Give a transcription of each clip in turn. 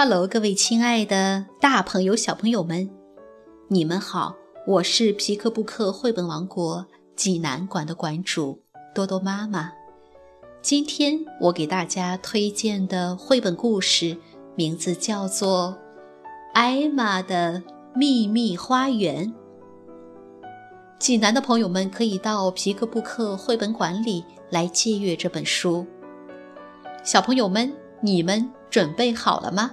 Hello，各位亲爱的大朋友、小朋友们，你们好！我是皮克布克绘本王国济南馆的馆主多多妈妈。今天我给大家推荐的绘本故事名字叫做《艾玛的秘密花园》。济南的朋友们可以到皮克布克绘本馆里来借阅这本书。小朋友们，你们准备好了吗？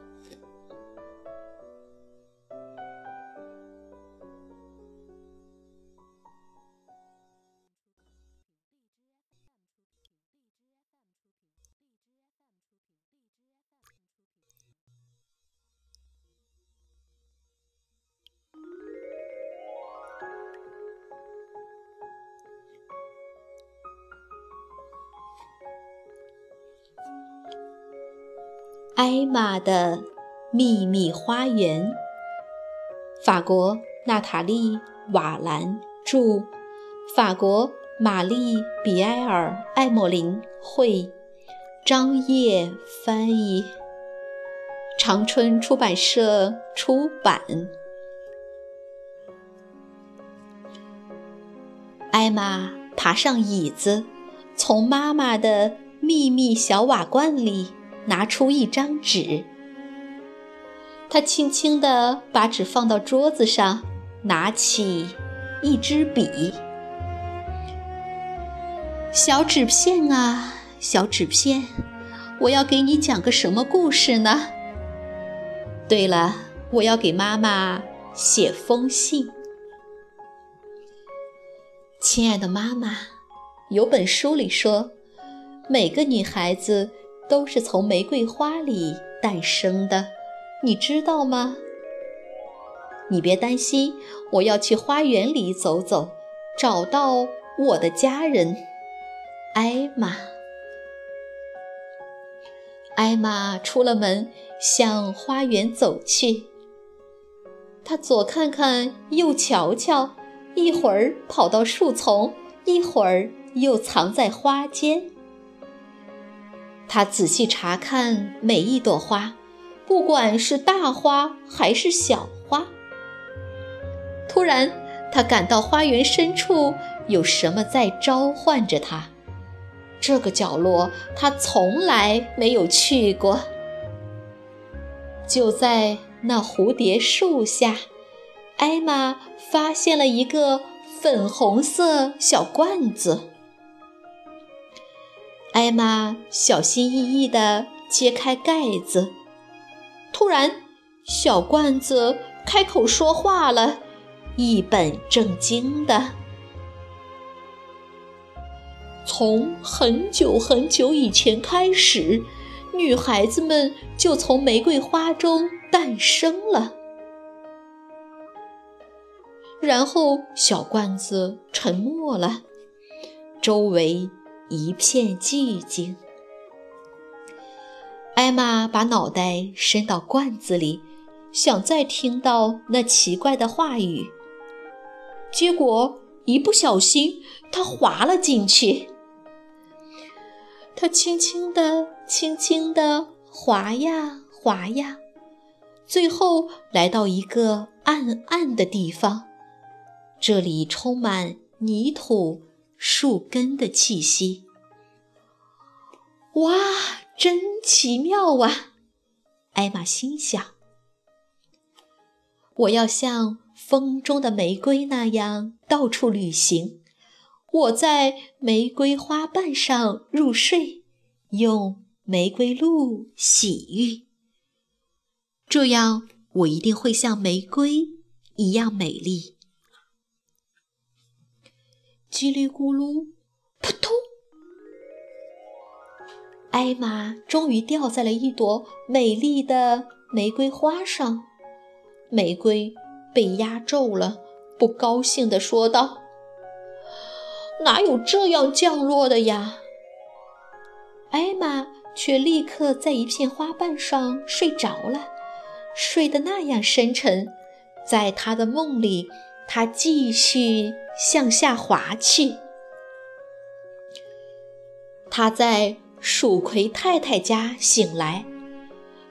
艾玛的秘密花园，法国娜塔莉·瓦兰著，法国玛丽·比埃尔·艾莫林绘，张烨翻译，长春出版社出版。艾玛爬上椅子，从妈妈的秘密小瓦罐里。拿出一张纸，他轻轻地把纸放到桌子上，拿起一支笔。小纸片啊，小纸片，我要给你讲个什么故事呢？对了，我要给妈妈写封信。亲爱的妈妈，有本书里说，每个女孩子。都是从玫瑰花里诞生的，你知道吗？你别担心，我要去花园里走走，找到我的家人，艾玛。艾玛出了门，向花园走去。她左看看，右瞧瞧，一会儿跑到树丛，一会儿又藏在花间。他仔细查看每一朵花，不管是大花还是小花。突然，他感到花园深处有什么在召唤着他。这个角落他从来没有去过。就在那蝴蝶树下，艾玛发现了一个粉红色小罐子。艾玛小心翼翼地揭开盖子，突然，小罐子开口说话了，一本正经的：“从很久很久以前开始，女孩子们就从玫瑰花中诞生了。”然后，小罐子沉默了，周围。一片寂静。艾玛把脑袋伸到罐子里，想再听到那奇怪的话语。结果一不小心，她滑了进去。她轻轻地、轻轻地滑呀滑呀，最后来到一个暗暗的地方。这里充满泥土。树根的气息，哇，真奇妙啊！艾玛心想：“我要像风中的玫瑰那样到处旅行，我在玫瑰花瓣上入睡，用玫瑰露洗浴，这样我一定会像玫瑰一样美丽。”叽里咕噜，扑通！艾玛终于掉在了一朵美丽的玫瑰花上，玫瑰被压皱了，不高兴地说道：“哪有这样降落的呀？”艾玛却立刻在一片花瓣上睡着了，睡得那样深沉，在她的梦里。他继续向下滑去。他在鼠葵太太家醒来，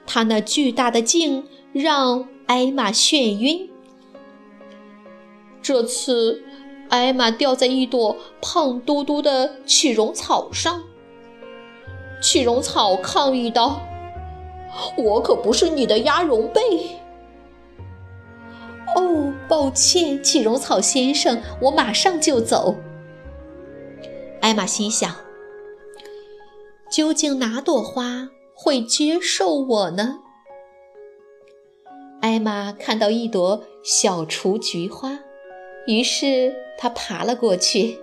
他那巨大的劲让艾玛眩晕。这次，艾玛掉在一朵胖嘟嘟的起绒草上。起绒草抗议道：“我可不是你的鸭绒被。”哦，抱歉，起绒草先生，我马上就走。艾玛心想：究竟哪朵花会接受我呢？艾玛看到一朵小雏菊花。于是他爬了过去。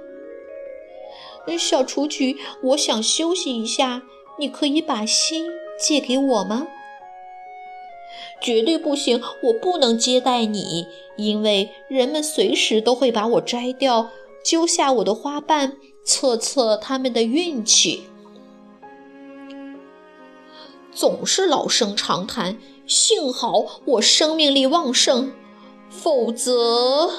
小雏菊，我想休息一下，你可以把心借给我吗？绝对不行，我不能接待你，因为人们随时都会把我摘掉，揪下我的花瓣，测测他们的运气。总是老生常谈，幸好我生命力旺盛，否则。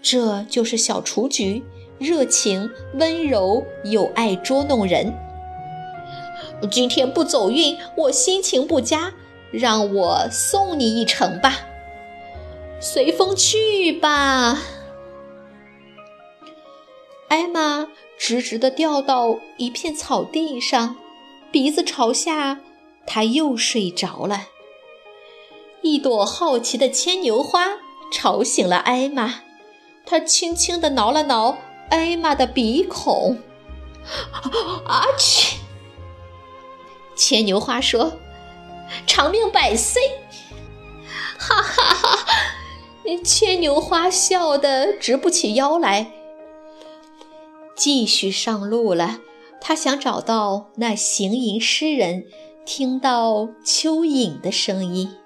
这就是小雏菊，热情、温柔、有爱，捉弄人。今天不走运，我心情不佳，让我送你一程吧。随风去吧。艾玛直直地掉到一片草地上，鼻子朝下，她又睡着了。一朵好奇的牵牛花吵醒了艾玛。他轻轻地挠了挠艾玛的鼻孔，啊嚏！牵牛花说：“长命百岁！”哈哈哈！牵牛花笑得直不起腰来。继续上路了，他想找到那行吟诗人，听到蚯蚓的声音。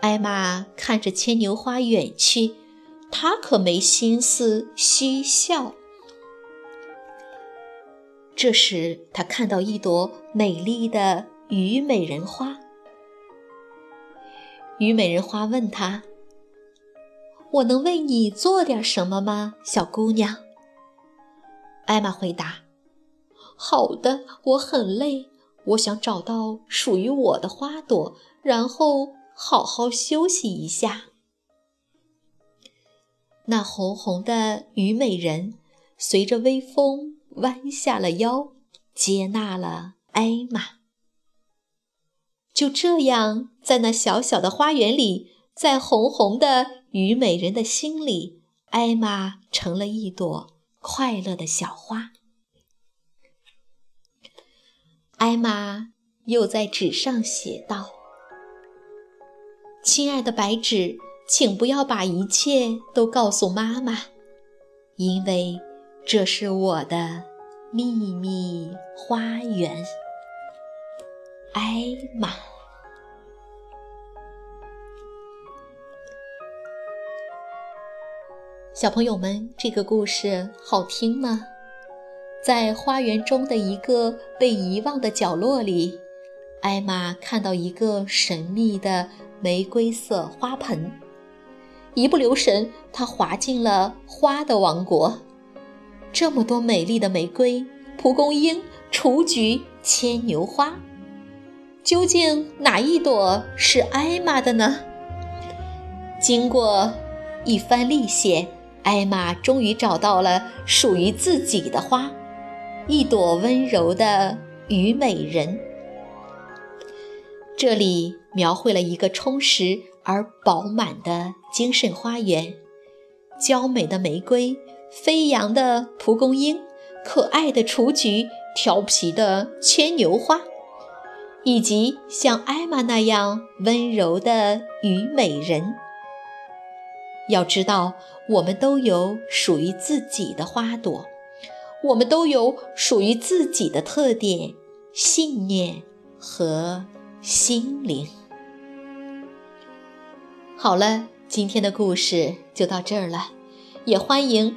艾玛看着牵牛花远去。他可没心思嬉笑。这时，他看到一朵美丽的虞美人花。虞美人花问他：“我能为你做点什么吗，小姑娘？”艾玛回答：“好的，我很累，我想找到属于我的花朵，然后好好休息一下。”那红红的虞美人随着微风弯下了腰，接纳了艾玛。就这样，在那小小的花园里，在红红的虞美人的心里，艾玛成了一朵快乐的小花。艾玛又在纸上写道：“亲爱的白纸。”请不要把一切都告诉妈妈，因为这是我的秘密花园。艾玛，小朋友们，这个故事好听吗？在花园中的一个被遗忘的角落里，艾玛看到一个神秘的玫瑰色花盆。一不留神，他滑进了花的王国。这么多美丽的玫瑰、蒲公英、雏菊、牵牛花，究竟哪一朵是艾玛的呢？经过一番历险，艾玛终于找到了属于自己的花——一朵温柔的虞美人。这里描绘了一个充实。而饱满的精神花园，娇美的玫瑰，飞扬的蒲公英，可爱的雏菊，调皮的牵牛花，以及像艾玛那样温柔的虞美人。要知道，我们都有属于自己的花朵，我们都有属于自己的特点、信念和心灵。好了，今天的故事就到这儿了，也欢迎